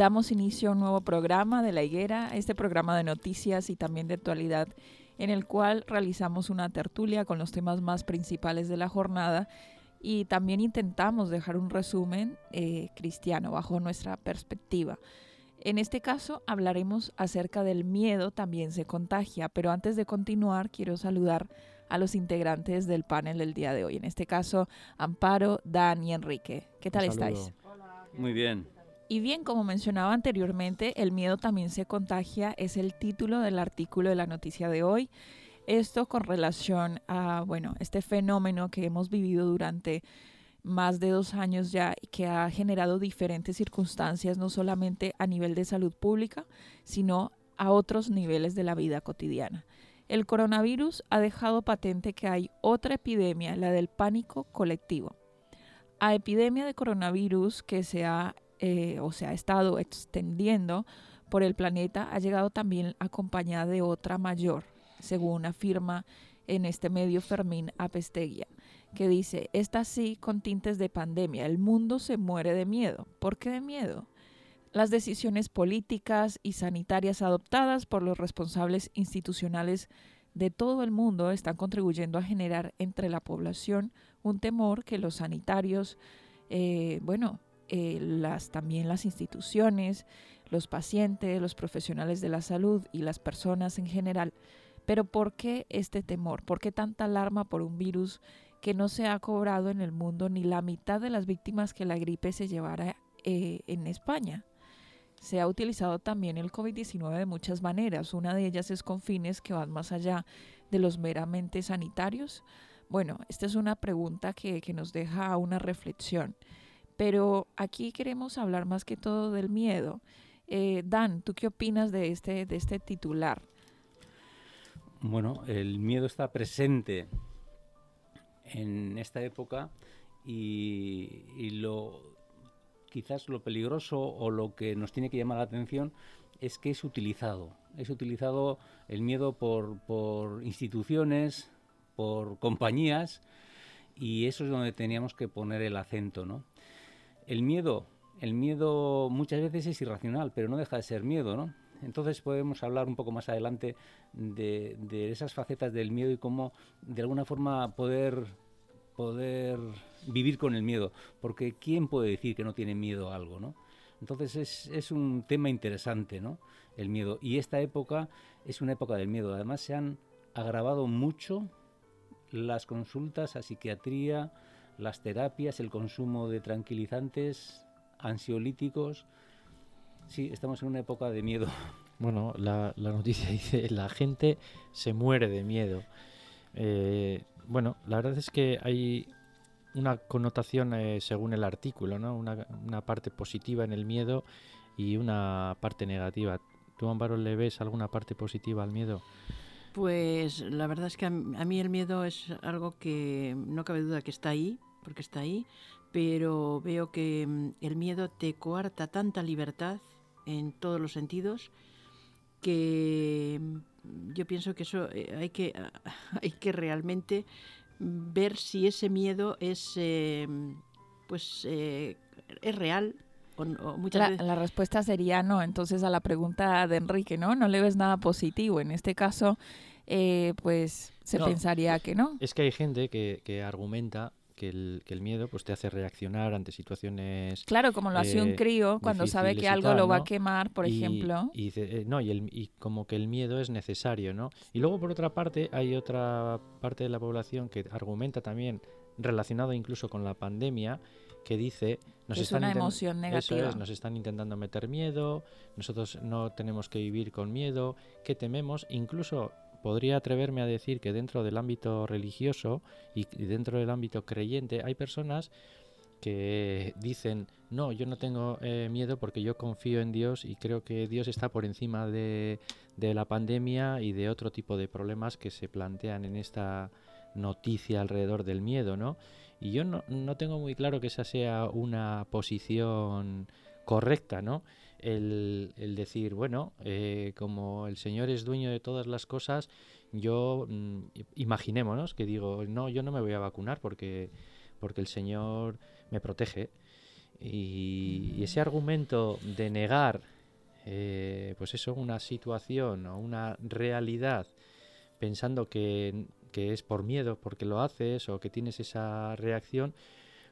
Damos inicio a un nuevo programa de La Higuera, este programa de noticias y también de actualidad, en el cual realizamos una tertulia con los temas más principales de la jornada y también intentamos dejar un resumen eh, cristiano bajo nuestra perspectiva. En este caso hablaremos acerca del miedo también se contagia, pero antes de continuar quiero saludar a los integrantes del panel del día de hoy. En este caso, Amparo, Dan y Enrique. ¿Qué tal estáis? Muy bien. Y bien, como mencionaba anteriormente, el miedo también se contagia, es el título del artículo de la noticia de hoy. Esto con relación a, bueno, este fenómeno que hemos vivido durante más de dos años ya y que ha generado diferentes circunstancias, no solamente a nivel de salud pública, sino a otros niveles de la vida cotidiana. El coronavirus ha dejado patente que hay otra epidemia, la del pánico colectivo. A epidemia de coronavirus que se ha eh, o se ha estado extendiendo por el planeta, ha llegado también acompañada de otra mayor, según afirma en este medio Fermín Apesteguia, que dice, esta sí con tintes de pandemia, el mundo se muere de miedo. ¿Por qué de miedo? Las decisiones políticas y sanitarias adoptadas por los responsables institucionales de todo el mundo están contribuyendo a generar entre la población un temor que los sanitarios, eh, bueno, eh, las, también las instituciones, los pacientes, los profesionales de la salud y las personas en general. Pero ¿por qué este temor? ¿Por qué tanta alarma por un virus que no se ha cobrado en el mundo ni la mitad de las víctimas que la gripe se llevara eh, en España? Se ha utilizado también el COVID-19 de muchas maneras. Una de ellas es con fines que van más allá de los meramente sanitarios. Bueno, esta es una pregunta que, que nos deja una reflexión. Pero aquí queremos hablar más que todo del miedo. Eh, Dan, ¿tú qué opinas de este, de este titular? Bueno, el miedo está presente en esta época y, lo quizás lo peligroso o lo que nos tiene que llamar la atención es que es utilizado. Es utilizado el miedo por, por instituciones, por compañías y eso es donde teníamos que poner el acento, ¿no? El miedo, el miedo muchas veces es irracional, pero no deja de ser miedo, ¿no? Entonces podemos hablar un poco más adelante de, esas facetas del miedo y cómo de alguna forma poder poder vivir con el miedo, porque ¿quién puede decir que no tiene miedo a algo, no? Entonces es, es, un tema interesante, ¿no? El miedo. Y esta época es una época del miedo. Además se han agravado mucho las consultas a psiquiatría, las terapias, el consumo de tranquilizantes, ansiolíticos. Sí, estamos en una época de miedo. Bueno, la, noticia dice, la gente se muere de miedo. Eh, bueno, la verdad es que hay una connotación eh, según el artículo, ¿no? Una, una, parte positiva en el miedo y una parte negativa. ¿Tú, Amparo, le ves alguna parte positiva al miedo? Pues la verdad es que a mí el miedo es algo que no cabe duda que está ahí, porque está ahí, pero veo que mm, el miedo te coarta tanta libertad en todos los sentidos que mm, yo pienso que eso eh, hay que, hay que realmente ver si ese miedo es, eh, pues, eh, es real o, o muchas La, veces- la respuesta sería no. Entonces a la pregunta de Enrique, ¿no? No le ves nada positivo. En este caso, eh, pues se No. pensaría que no. Es que hay gente que, que argumenta que el, que el miedo pues, te hace reaccionar ante situaciones Claro, como lo hace un eh, crío cuando sabe que algo tal, lo va a quemar, por y- ejemplo. Y, eh, no, y, el- y como que el miedo es necesario, ¿no? Y luego, por otra parte, hay otra parte de la población que argumenta también, relacionado incluso con la pandemia, que dice... Nos es están una emoción Eso negativa. es, nos están intentando meter miedo, nosotros no tenemos que vivir con miedo, que tememos, incluso podría atreverme a decir que dentro del ámbito religioso y dentro del ámbito creyente hay personas que dicen, no, yo no tengo eh, miedo porque yo confío en Dios y creo que Dios está por encima de, de la pandemia y de otro tipo de problemas que se plantean en esta noticia alrededor del miedo, ¿no? Y yo no, no tengo muy claro que esa sea una posición correcta, ¿no? El, decir, bueno, eh, como el Señor es dueño de todas las cosas, yo mm, imaginémonos que digo, no, yo no me voy a vacunar porque, porque el Señor me protege. Y, y ese argumento de negar, eh, pues eso, una situación o una realidad, pensando que, que es por miedo, porque lo haces o que tienes esa reacción,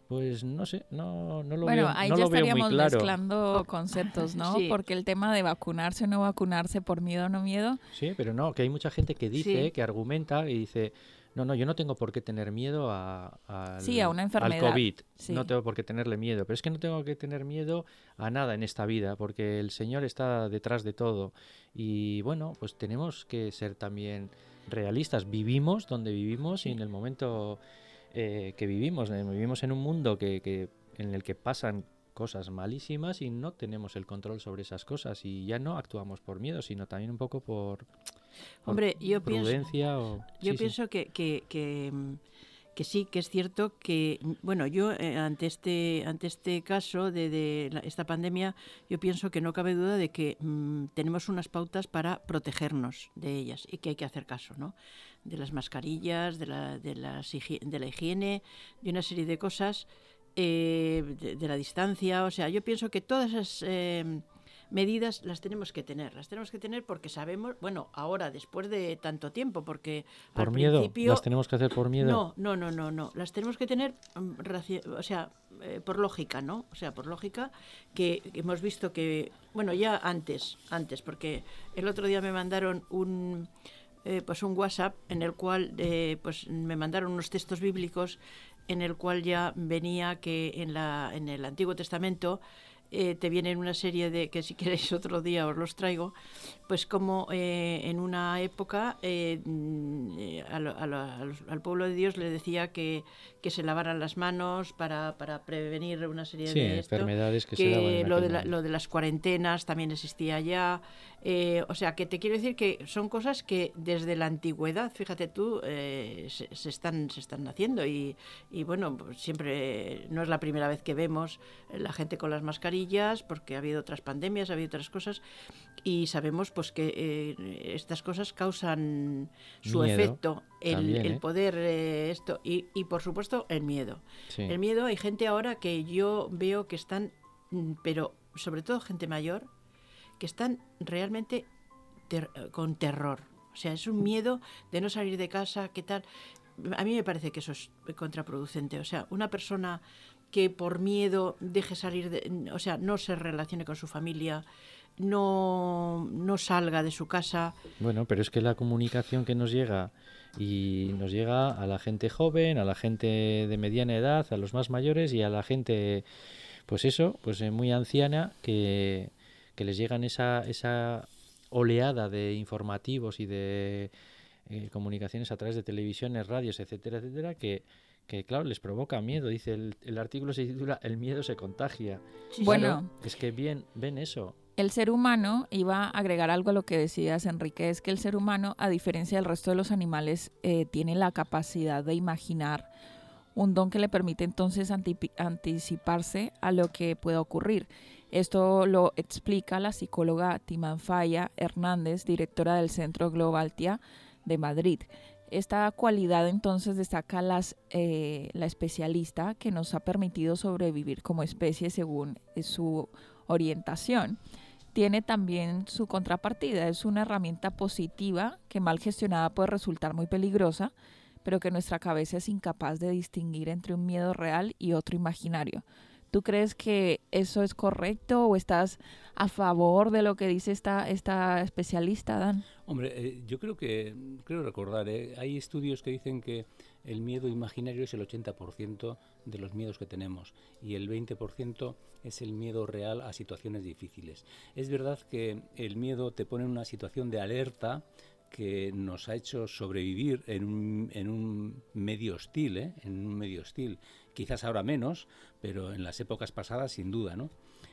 pues no sé, no, no lo Bueno, veo, ahí no ya lo veo muy estaríamos claro. mezclando conceptos, ¿no? Sí. Porque el tema de vacunarse o no vacunarse por miedo o no miedo, Sí, pero no, que hay mucha gente que dice, Sí. que argumenta y dice, no, no, yo no tengo por qué tener miedo a, al, Sí, a una al enfermedad, COVID. sí. No tengo por qué tenerle miedo. Pero es que no tengo que tener miedo a nada en esta vida, porque el Señor está detrás de todo. Y bueno, pues tenemos que ser también realistas. Vivimos donde vivimos y en el momento eh, que vivimos. Eh, Vivimos en un mundo que, que- en el que pasan cosas malísimas y no tenemos el control sobre esas cosas y ya no actuamos por miedo, sino también un poco por, por Hombre, yo pienso, prudencia o yo sí, sí. pienso Que, que, que, mm, que sí, que es cierto que, mm, bueno, yo eh, ante este ante este caso de, esta pandemia, yo pienso que no cabe duda de que mm, tenemos unas pautas para protegernos de ellas y que hay que hacer caso, ¿no? De las mascarillas, de la, de las de la higiene, de una serie de cosas, eh, de, la distancia, o sea, yo pienso que todas esas eh, medidas las tenemos que tener, las tenemos que tener porque sabemos, bueno, ahora después de tanto tiempo, porque por al miedo, principio las tenemos que hacer por miedo. no, no, no, no, no. Las tenemos que tener, mm, o sea, eh, por lógica, ¿no? O sea, por lógica que que hemos visto que, bueno, ya antes, antes, porque el otro día me mandaron un, eh, pues un WhatsApp en el cual, eh, pues me mandaron unos textos bíblicos en el cual ya venía que en la, en el Antiguo Testamento eh, te vienen una serie de, que si queréis otro día os los traigo, pues como eh, en una época eh, mm, eh, al pueblo de Dios le decía que, que se lavaran las manos para, para prevenir una serie Sí, de esto, enfermedades que, se daban que en lo de, la- lo de las cuarentenas también existía ya. eh, o sea, que te quiero decir que son cosas que desde la antigüedad, fíjate tú, eh, se, se están, se están haciendo. Y, y bueno, pues siempre no es la primera vez que vemos la gente con las mascarillas, porque ha habido otras pandemias, ha habido otras cosas. Y sabemos pues que eh, estas cosas causan su Miedo, efecto, el, también, el ¿eh? poder, eh, esto, y, y por supuesto el miedo. Sí. El miedo, hay gente ahora que yo veo que están, mm, pero sobre todo gente mayor, que están realmente ter- eh, con terror. O sea, es un miedo de no salir de casa, ¿qué tal? A mí me parece que eso es contraproducente. O sea, una persona que por miedo deje salir, de, o sea, no se relacione con su familia, no, no salga de su casa. Bueno, pero es que la comunicación que nos llega y nos llega a la gente joven, a la gente de mediana edad, a los más mayores y a la gente, pues eso, pues eh, muy anciana, que, que les llegan esa, esa oleada de informativos y de eh, comunicaciones a través de televisiones, radios, etcétera, etcétera, que, que claro, les provoca miedo. Dice, el, el artículo se titula El miedo se contagia. Sí, Bueno, Claro, es que bien, ven eso. El ser humano, iba a agregar algo a lo que decías, Enrique, es que el ser humano, a diferencia del resto de los animales, eh, tiene la capacidad de imaginar un don que le permite entonces anticiparse a lo que pueda ocurrir. Esto lo explica la psicóloga Timanfaya Hernández, directora del Centro Global TIA de Madrid. Esta cualidad entonces destaca las, eh, la especialista que nos ha permitido sobrevivir como especie según su orientación. Tiene también su contrapartida, es una herramienta positiva que mal gestionada puede resultar muy peligrosa, pero que nuestra cabeza es incapaz de distinguir entre un miedo real y otro imaginario. ¿Tú crees que eso es correcto o estás a favor de lo que dice esta, esta especialista, Dan? Hombre, eh, yo creo que, creo recordar, eh, hay estudios que dicen que el miedo imaginario es el 80% de los miedos que tenemos y el 20% es el miedo real a situaciones difíciles. Es verdad que el miedo te pone en una situación de alerta que nos ha hecho sobrevivir en un, medio hostil, ¿eh? en un medio hostil. Quizás ahora menos, pero en las épocas pasadas sin duda, ¿no?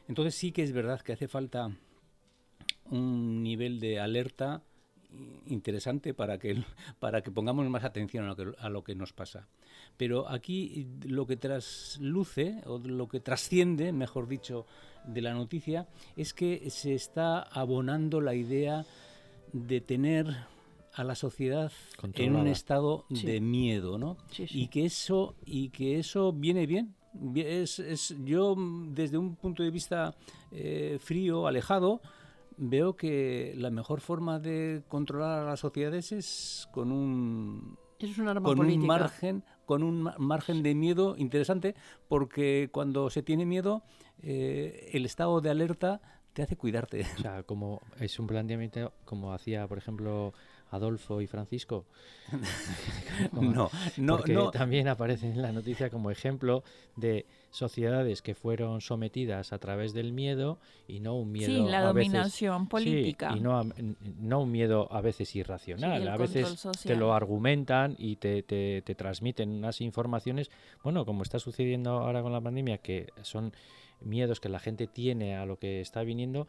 Entonces sí que es verdad que hace falta un nivel de alerta interesante para que, para que pongamos más atención a lo que, a lo que nos pasa. Pero aquí lo que trasluce, o lo que trasciende, mejor dicho, de la noticia, es que se está abonando la idea de tener a la sociedad en un estado de miedo, ¿no? Y que eso y que eso viene bien. Es, es yo desde un punto de vista eh, frío, alejado, veo que la mejor forma de controlar a las sociedades es con un con un margen con un margen de miedo interesante porque cuando se tiene miedo eh, el estado de alerta te hace cuidarte. O sea, como es un planteamiento como hacía, por ejemplo, Adolfo y Francisco. no, no, porque también aparecen en la noticia como ejemplo de sociedades que fueron sometidas a través del miedo y no un miedo sí, la dominación política. y no, no un miedo a veces irracional a veces te lo argumentan y te, te, te transmiten unas informaciones. Bueno como está sucediendo ahora con la pandemia que son miedos que la gente tiene a lo que está viniendo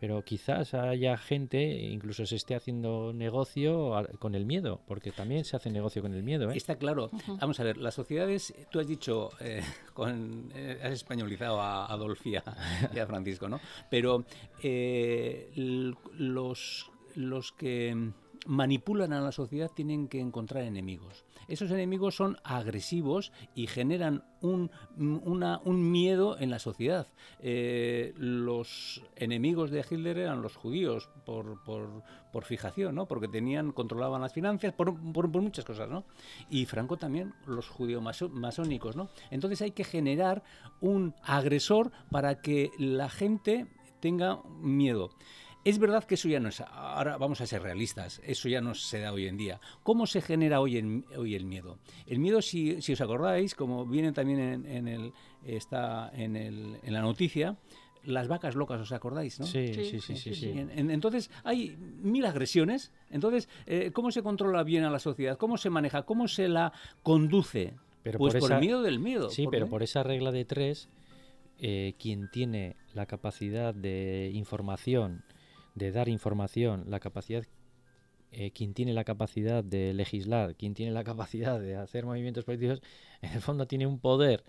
pero quizás haya gente, incluso se esté haciendo negocio con el miedo, porque también se hace negocio con el miedo. ¿eh? Está claro. Vamos a ver, las sociedades, tú has dicho, eh, con, eh, has españolizado a Adolfía y a Francisco, ¿no? Pero los, los que manipulan a la sociedad tienen que encontrar enemigos esos enemigos son agresivos y generan un, un miedo en la sociedad. Eh, los enemigos de Hitler eran los judíos por, por, fijación, ¿no? porque tenían, controlaban las finanzas, por, por, muchas cosas. ¿no? Y Franco también, los judíos masónicos. ¿no? Entonces hay que generar un agresor para que la gente tenga miedo. Es verdad que eso ya no es, ahora vamos a ser realistas, eso ya no se da hoy en día. ¿Cómo se genera hoy, en, hoy el miedo? El miedo, si, si os acordáis, como viene también en, el, está en, el, en la noticia, las vacas locas, ¿os acordáis? ¿no? Sí, sí, sí. sí, entonces, hay mil agresiones. Entonces, eh, ¿cómo se controla bien a la sociedad? ¿Cómo se maneja? ¿Cómo se la conduce? Pero pues por, el miedo del miedo. Sí, pero por esa regla de tres, eh, quien tiene la capacidad de información de dar información, la capacidad, eh, quien tiene la capacidad de legislar, quien tiene la capacidad de hacer movimientos políticos, en el fondo tiene un poder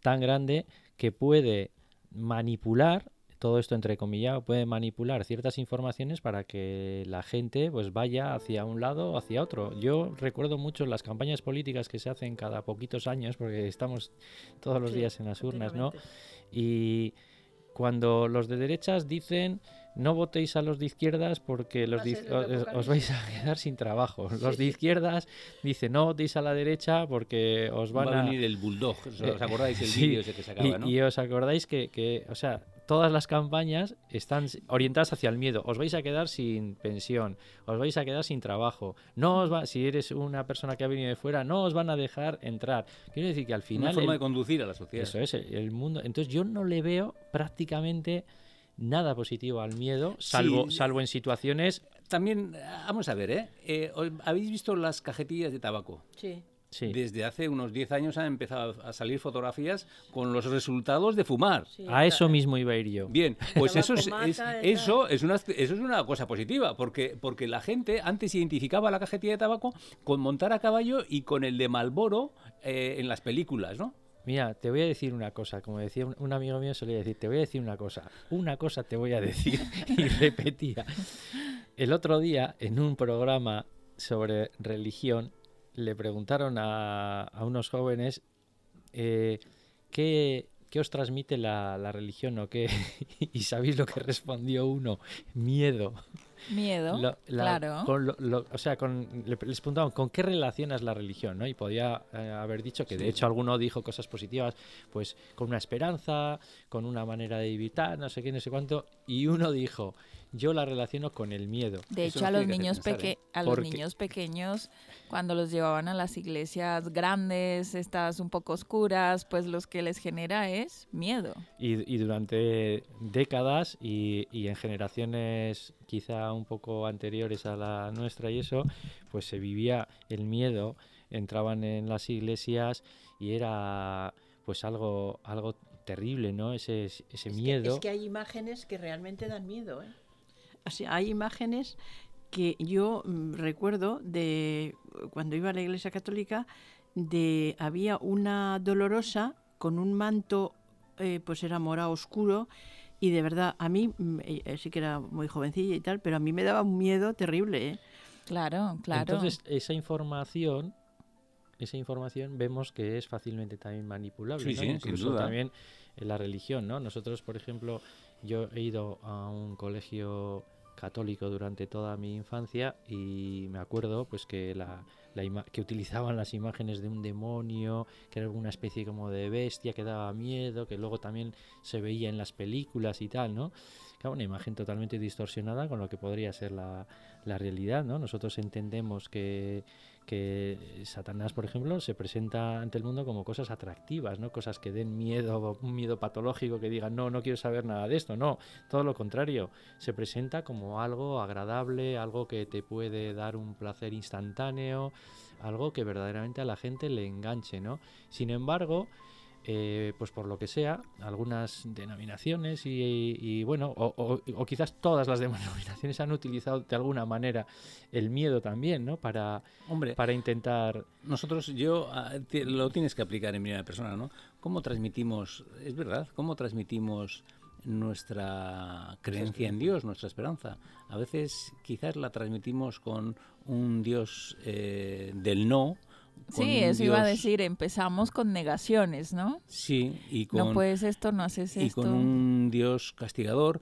tan grande que puede manipular todo esto entre comillas puede manipular ciertas informaciones para que la gente pues vaya hacia un lado o hacia otro. Yo recuerdo mucho las campañas políticas que se hacen cada poquitos años, porque estamos todos los días en las urnas, ¿no? Y cuando los de derechas dicen no votéis a los de izquierdas porque los os, vais a quedar sin trabajo. Los de izquierdas dicen no votéis a la derecha porque os van Va a... venir el bulldog, ¿os eh, acordáis el vídeo ese que se acaba, y, y os acordáis que, que, o sea, todas las campañas están orientadas hacia el miedo. Os vais a quedar sin pensión, os vais a quedar sin trabajo. No os va, si eres una persona que ha venido de fuera, no os van a dejar entrar. Quiero decir que al final... Una forma de conducir a la sociedad. Eso es, el mundo... Entonces yo no le veo prácticamente nada positivo al miedo, salvo, salvo en situaciones... También, vamos a ver, ¿eh? ¿eh? ¿Habéis visto las cajetillas de tabaco? Sí. Sí. Desde hace unos 10 años han empezado a salir fotografías con los resultados de fumar. Sí, A eso mismo iba a ir yo. Bien, pues eso es, es- eso, es una, eso es una cosa positiva, porque, porque la gente antes identificaba la cajetilla de tabaco con montar a caballo y con el de Malboro en las películas, ¿no? Mira, te voy a decir una cosa, como decía un, amigo mío solía decir, te voy a decir una cosa, una cosa te voy a decir y repetía. El otro día en un programa sobre religión le preguntaron a, a unos jóvenes eh, ¿qué, qué os transmite la, la religión o qué y sabéis lo que respondió uno, miedo. Miedo, Lo- la- claro. con lo- lo- o sea, con, le- les preguntaban con qué relacionas la religión, ¿no? Y podía eh, haber dicho que, de hecho, alguno dijo cosas positivas, pues con una esperanza, con una manera de evitar, no sé qué, no sé cuánto. Y uno dijo, yo la relaciono con el miedo. De Eso hecho, a nos los niños pensar, peque ¿eh? a los Porque- niños pequeños, cuando los llevaban a las iglesias grandes, estas un poco oscuras, pues los que les genera es miedo. Y, y durante décadas y, y en generaciones quizá un poco anteriores a la nuestra y eso, pues se vivía el miedo, entraban en las iglesias y era pues algo, algo terrible, ¿no? Ese, ese Es que- miedo. es que hay imágenes que realmente dan miedo. ¿eh? O sea, hay imágenes que yo mm, recuerdo de cuando iba a la iglesia católica, de había una dolorosa con un manto, eh, pues era morado oscuro, y de verdad, a mí, mm, eh, sí que era muy jovencilla y tal, pero a mí me daba un miedo terrible. ¿eh? Claro, claro. Entonces, esa información, esa información vemos que es fácilmente también manipulable. Sí, ¿no? sí, sin Incluso duda. también en la religión, ¿no? Nosotros, por ejemplo, yo he ido a un colegio católico durante toda mi infancia y me acuerdo pues que la, que utilizaban las imágenes de un demonio, que era una especie como de bestia que daba miedo, que luego también se veía en las películas y tal, ¿no? Claro, una imagen totalmente distorsionada con lo que podría ser la, la realidad, ¿no? Nosotros entendemos que, que Satanás, por ejemplo, se presenta ante el mundo como cosas atractivas, ¿no? Cosas que den miedo, un miedo patológico, que digan, no, no quiero saber nada de esto, no, todo lo contrario, se presenta como algo agradable, algo que te puede dar un placer instantáneo, algo que verdaderamente a la gente le enganche, ¿no? Sin embargo, eh, pues por lo que sea, algunas denominaciones y, y, bueno, o, o- o quizás todas las denominaciones han utilizado de alguna manera el miedo también, ¿no? Para, Hombre, para intentar... nosotros, yo, ah, lo tienes que aplicar en primera persona, ¿no? ¿Cómo transmitimos, es verdad, cómo transmitimos nuestra creencia en Dios, nuestra esperanza? A veces quizás la transmitimos con un Dios eh, del no. Sí, eso iba a Dios- decir, empezamos con negaciones, ¿no? Sí, y con, no puedes esto, no haces y esto. con un Dios castigador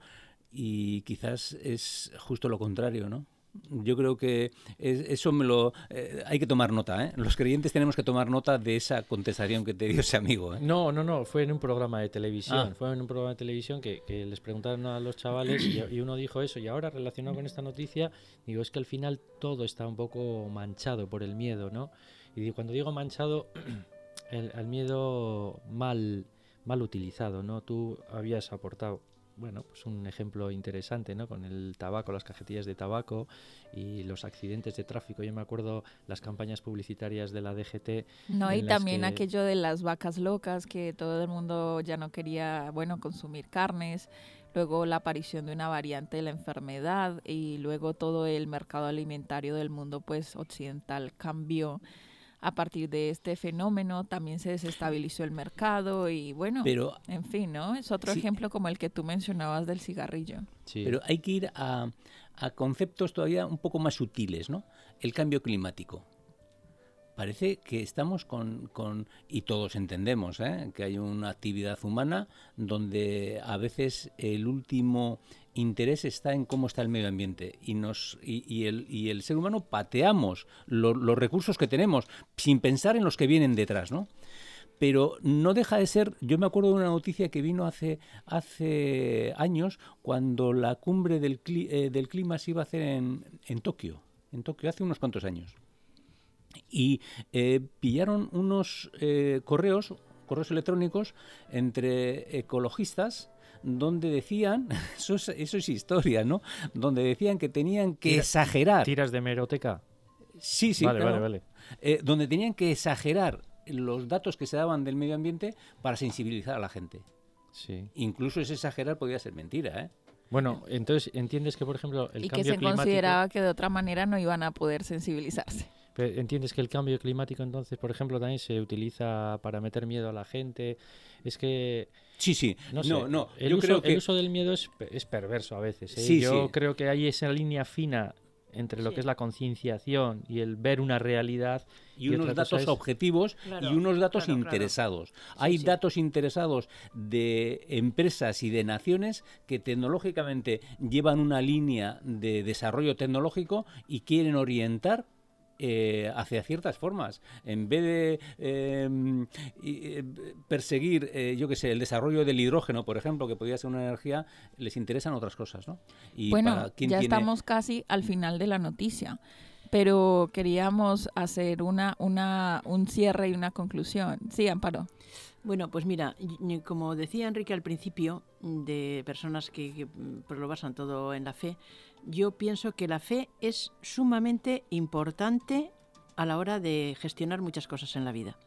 y quizás es justo lo contrario, ¿no? Yo creo que es- eso me lo eh, hay que tomar nota, ¿eh? Los creyentes tenemos que tomar nota de esa contestación que te dio ese amigo, ¿eh? No, no, no, fue en un programa de televisión. Ah. Fue en un programa de televisión que, que les preguntaron a los chavales y, y uno dijo eso. Y ahora, relacionado con esta noticia, digo, es que al final todo está un poco manchado por el miedo, ¿no? Y cuando digo manchado, el, el miedo mal, mal utilizado, ¿no? Tú habías aportado, bueno, pues un ejemplo interesante, ¿no? Con el tabaco, las cajetillas de tabaco y los accidentes de tráfico. Yo me acuerdo las campañas publicitarias de la DGT No, y también que- aquello de las vacas locas, que todo el mundo ya no quería, bueno, consumir carnes. Luego la aparición de una variante de la enfermedad y luego todo el mercado alimentario del mundo, pues occidental, cambió a partir de este fenómeno. También se desestabilizó el mercado y bueno, Pero, en fin, ¿no? Es otro Sí. ejemplo como el que tú mencionabas del cigarrillo. Sí. pero hay que ir a, a conceptos todavía un poco más sutiles, ¿no? El cambio climático. Parece que estamos con, con- y todos entendemos, ¿eh? que hay una actividad humana donde a veces el último interés está en cómo está el medio ambiente y, nos, y, el, y el ser humano pateamos lo- los recursos que tenemos sin pensar en los que vienen detrás, ¿no? pero no deja de ser, yo me acuerdo de una noticia que vino hace, hace años cuando la cumbre del, eh, clima se iba a hacer en, en Tokio, en Tokio, hace unos cuantos años. Y eh, pillaron unos eh, correos, correos electrónicos entre ecologistas donde decían, eso es, eso es historia, ¿no? Donde decían que tenían que Tira- exagerar. ¿Tiras de meroteca? Sí, sí, vale, claro. vale, vale. Eh, donde tenían que exagerar los datos que se daban del medio ambiente para sensibilizar a la gente. Sí. Incluso ese exagerar podía ser mentira, ¿eh? Bueno, entonces entiendes que, por ejemplo, el y que cambio se climático... consideraba que de otra manera no iban a poder sensibilizarse. Pero entiendes que el cambio climático entonces, por ejemplo, también se utiliza para meter miedo a la gente. Es que Sí, sí. no No, sé, no. El, Yo uso, creo que el uso del miedo es, pe- es perverso a veces. ¿eh? Sí, Yo sí. creo que hay esa línea fina entre lo Sí. que es la concienciación y el ver una realidad y y unos datos es- objetivos Claro, y unos datos claro, claro. interesados. Hay sí. datos interesados de empresas y de naciones que tecnológicamente llevan una línea de desarrollo tecnológico y quieren orientar eh, hacia ciertas formas. En vez de eh, y, eh, perseguir, eh, yo qué sé, el desarrollo del hidrógeno, por ejemplo, que podría ser una energía, les interesan otras cosas, ¿no? Y bueno, para quien ya tiene- estamos casi al final de la noticia, pero queríamos hacer una, una, un cierre y una conclusión. Sí, Amparo. Bueno, pues mira, como decía Enrique al principio, de personas que, que, mm, lo basan todo en la fe, yo pienso que la fe es sumamente importante a la hora de gestionar muchas cosas en la vida.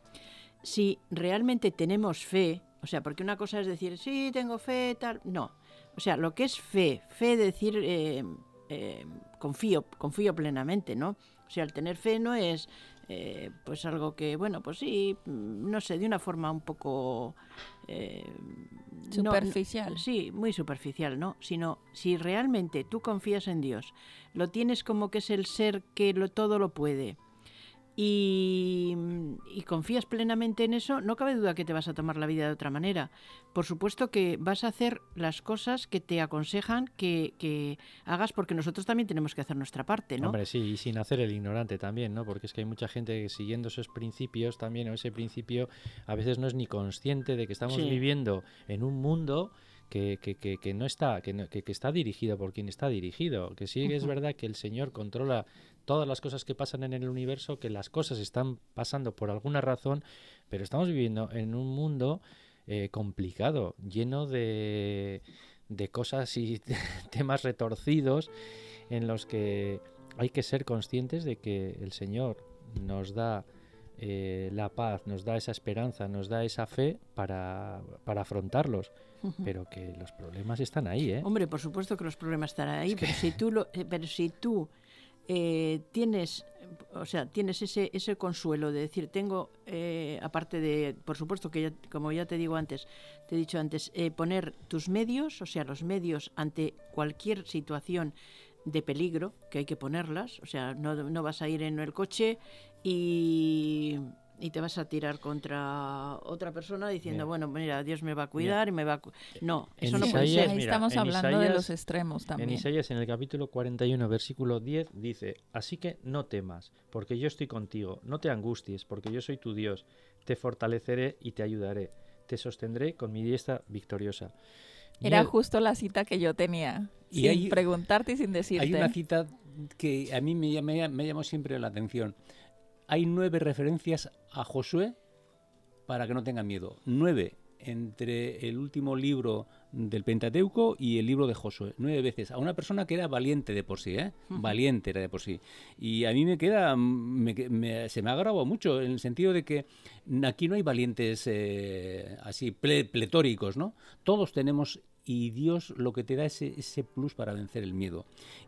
Si realmente tenemos fe, o sea, porque una cosa es decir, sí, tengo fe, tal, no. O sea, lo que es fe, fe de decir, eh, eh, confío, confío plenamente, ¿no? O sea, el tener fe no es eh, pues algo que, bueno, pues sí, mm, no sé, de una forma un poco... eh, no- Superficial. sí, muy superficial, ¿no? Sino si realmente tú confías en Dios, lo tienes como que es el ser que lo, todo lo puede, y, y confías plenamente en eso, no cabe duda que te vas a tomar la vida de otra manera. Por supuesto que vas a hacer las cosas que te aconsejan que, que hagas porque nosotros también tenemos que hacer nuestra parte, ¿no? Hombre, sí, y sin hacer el ignorante también, ¿no? Porque es que hay mucha gente que siguiendo esos principios también, o ese principio, a veces no es ni consciente de que estamos Sí. viviendo en un mundo que, que, que, que no está, que, no- que, que está dirigido por quien está dirigido. Que sí que es verdad que el Señor controla todas las cosas que pasan en el universo, que las cosas están pasando por alguna razón, pero estamos viviendo en un mundo eh, complicado, lleno de, de cosas y temas retorcidos en los que hay que ser conscientes de que el Señor nos da eh, la paz, nos da esa esperanza, nos da esa fe para, para afrontarlos, pero que los problemas están ahí, ¿eh? Hombre, por supuesto que los problemas estarán ahí, pero si tú, lo, eh, pero si tú eh, tienes, o sea, tienes ese, ese consuelo de decir, tengo, eh, aparte de, por supuesto que ya, como ya te digo antes, te he dicho antes, eh, poner tus medios, o sea, los medios ante cualquier situación de peligro, que hay que ponerlas, o sea, no, no vas a ir en el coche y, y te vas a tirar contra otra persona diciendo, Mira. bueno, mira, Dios me va a cuidar y me va a... cu-". No, En eso no Sí, puede Isaías, ser. ahí mira, estamos en hablando de Isaías- los extremos En también. Isaías, en el capítulo 41, versículo 10, dice, Así que no temas, porque yo estoy contigo, no te angusties, porque yo soy tu Dios, te fortaleceré y te ayudaré, te sostendré con mi diestra victoriosa. Era justo la cita que yo tenía, Y sin hay- preguntarte y sin decirte. Hay una cita que a mí me, llama- me, me llamó siempre la atención. Hay nueve referencias a Josué para que no tengan miedo. Nueve entre el último libro del Pentateuco y el libro de Josué. Nueve veces. A una persona que era valiente de por sí, ¿eh? Valiente era de por sí. Y a mí me queda, me que- me- se me ha grabado mucho en el sentido de que aquí no hay valientes eh, así ple- pletóricos, ¿no? Todos tenemos y Dios lo que te da es ese, plus para vencer el miedo.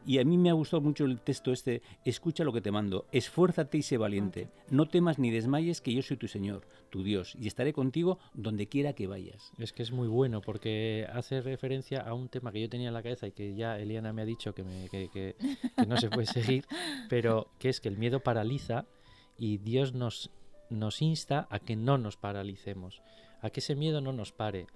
Y a mí me ha gustado mucho el texto este, escucha lo que te mando, esfuérzate y sé valiente, no temas ni desmayes que yo soy tu Señor, tu Dios, y estaré contigo donde quiera que vayas. Es que es muy bueno porque hace referencia a un tema que yo tenía en la cabeza y que ya Eliana me ha dicho que, me- que- que- que no se puede seguir, pero que es que el miedo paraliza y Dios nos, nos insta a que no nos paralicemos, a que ese miedo no nos pare.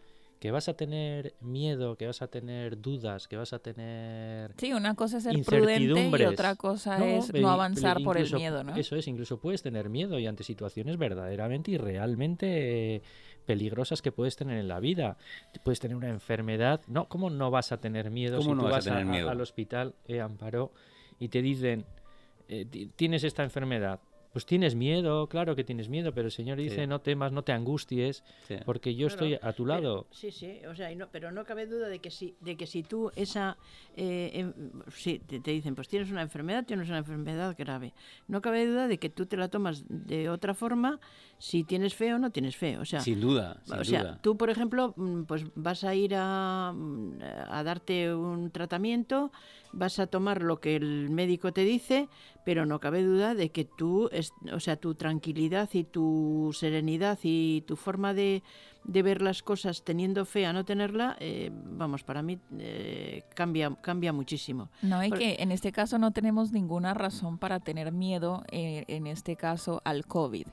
Que vas a tener miedo, que vas a tener dudas, que vas a tener Sí, una cosa es ser prudente y otra cosa No, es no avanzar por el miedo, ¿no? Eso es, incluso puedes tener miedo y ante situaciones verdaderamente y realmente peligrosas que puedes tener en la vida. Puedes tener una enfermedad. No, ¿cómo no vas a tener miedo ¿Cómo si no tú vas a miedo? al hospital, eh, Amparo, y te dicen, eh, ti- tienes esta enfermedad? Pues tienes miedo, claro que tienes miedo, pero el Señor dice, Sí. no temas, no te angusties, Sí. porque yo Claro, estoy a tu pero- lado. sí, sí, o sea, y no, pero no cabe duda de que si, de que si tú esa, eh, em- sí, te, te dicen, pues tienes una enfermedad, tienes una enfermedad grave. No cabe duda de que tú te la tomas de otra forma si tienes fe o no tienes fe. O sea, sin duda, sin o sea, duda. tú, por ejemplo, mm, pues vas a ir a, mm, a darte un tratamiento, vas a tomar lo que el médico te dice, pero no cabe duda de que tú, es, o sea, tu tranquilidad y tu serenidad y tu forma de, de ver las cosas teniendo fe a no tenerla, eh, vamos, para mí eh, cambia, cambia muchísimo. No, Por- que en este caso no tenemos ninguna razón para tener miedo, eh, en este caso, al COVID.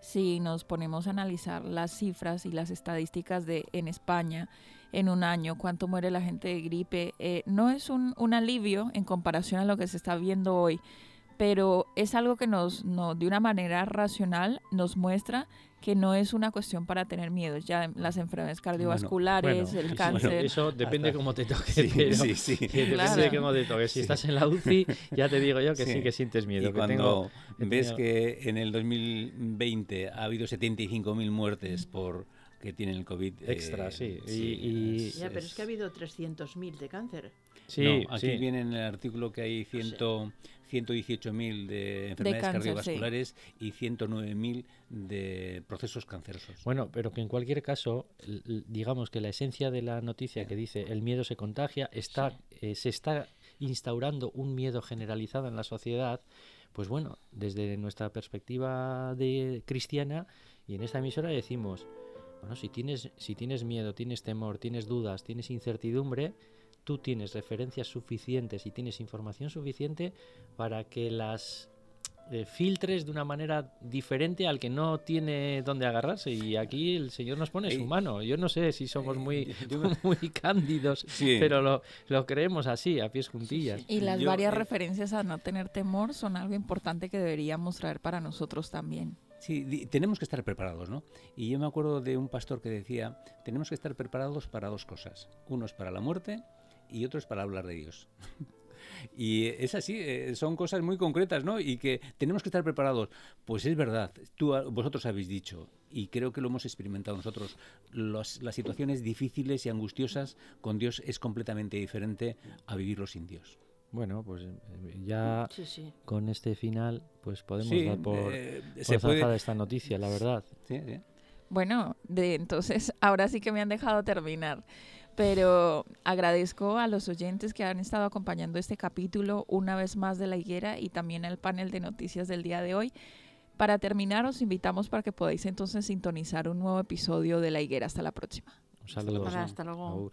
Si nos ponemos a analizar las cifras y las estadísticas de en España en un año, cuánto muere la gente de gripe, eh, no es un, un alivio en comparación a lo que se está viendo hoy, pero es algo que nos, no, de una manera racional nos muestra que no es una cuestión para tener miedo. Ya las enfermedades cardiovasculares, Bueno, el sí, cáncer. bueno, eso depende Hasta- cómo te toque. Sí, pero- sí, sí. Depende Claro. de cómo te toque. Si Sí. estás en la UCI, ya te digo yo que sí, Sí. que sientes miedo. Y que cuando tengo- ves tenido- que en el 2020 ha habido 75.000 muertes por que tienen el COVID. eh, Extra, sí. Y- y- Ya, pero es que ha habido 300.000 de cáncer. Sí, no, aquí sí. viene en el artículo que hay ciento, 118.000 de enfermedades cáncer, sí. cardiovasculares y 109.000 de procesos cancerosos. Bueno, pero que en cualquier caso, digamos que la esencia de la noticia que dice el miedo se contagia, está, eh, se está instaurando un miedo generalizado en la sociedad, pues bueno, desde nuestra perspectiva de cristiana y en esta emisora decimos, bueno, si tienes, si tienes miedo, tienes temor, tienes dudas, tienes incertidumbre, tú tienes referencias suficientes y tienes información suficiente para que las eh, filtres de una manera diferente al que no tiene dónde agarrarse. Y aquí el Señor nos pone su Eh, mano. Yo no sé si somos muy, yo- muy cándidos, Sí. pero lo, lo creemos así, a pies juntillas. Y las Yo, varias eh, referencias a no tener temor son algo importante que deberíamos traer para nosotros también. Sí, tenemos que estar preparados, ¿no? Y yo me acuerdo de un pastor que decía, tenemos que estar preparados para dos cosas. Uno es para la muerte y otro es para hablar de Dios. y es así, eh, son cosas muy concretas, ¿no? Y que tenemos que estar preparados. Pues es verdad, tú, a- vosotros habéis dicho, y creo que lo hemos experimentado nosotros, las situaciones difíciles y angustiosas con Dios es completamente diferente a vivirlo sin Dios. Bueno, pues eh, ya Sí, sí. con este final, pues podemos Sí, dar por, eh, por se puede- zanjada esta noticia, la verdad. Sí, sí. Bueno, de entonces ahora sí que me han dejado terminar. Pero agradezco a los oyentes que han estado acompañando este capítulo una vez más de la higuera y también el panel de noticias del día de hoy. Para terminar, os invitamos para que podáis entonces sintonizar un nuevo episodio de la higuera. Hasta la próxima. Un saludo. Hasta luego.